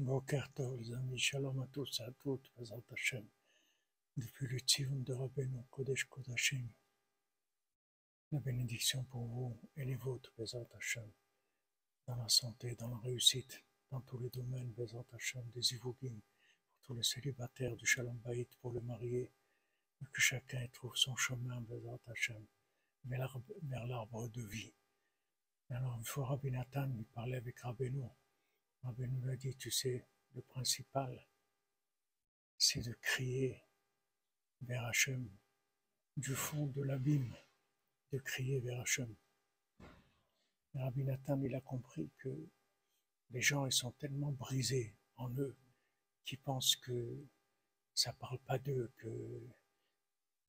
Les amis, shalom à tous et à toutes, Bezat Hashem, depuis le Tzion de Rabbeinu, Kodesh Kodashim. La bénédiction pour vous et les vôtres, Bezat Hashem, dans la santé, dans la réussite, dans tous les domaines, Bezat Hashem, des Ivogim, pour tous les célibataires du Shalom Baït, pour le marié, que chacun trouve son chemin, Bezat Hashem, vers l'arbre de vie. Alors, une fois Rabbi Nathan, il parlait avec Rabbeinu, Rabbi nous l'a dit, tu sais, le principal, c'est de crier vers Hachem, du fond de l'abîme, de crier vers Hachem. Rabbi Nathan, il a compris que les gens, ils sont tellement brisés en eux, qu'ils pensent que ça parle pas d'eux, que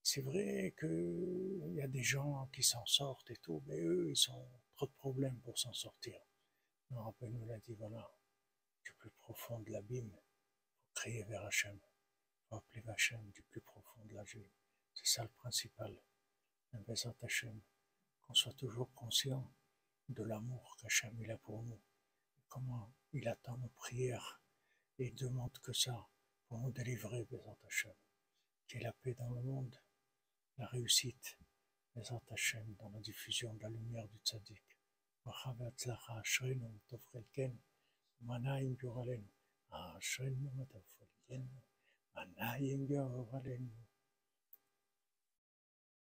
c'est vrai qu'il y a des gens qui s'en sortent et tout, mais eux, ils ont trop de problèmes pour s'en sortir. Rabbi nous l'a dit, voilà, du plus profond de l'abîme, pour crier vers Hachem, pour appeler Hachem du plus profond de la vie. C'est ça le principal. Bézat Hachem, qu'on soit toujours conscient de l'amour qu'Hachem a pour nous, comment il attend nos prières, et demande que ça pour nous délivrer, Bézat Hachem. Qu'il y ait la paix dans le monde, la réussite, Bézat Hachem, dans la diffusion de la lumière du tzaddik. ברכה והצלחה, אשרינו וטוב חלקנו, מנה עם גורלנו, אשרינו וטוב חלקנו, מנה עם גורלנו.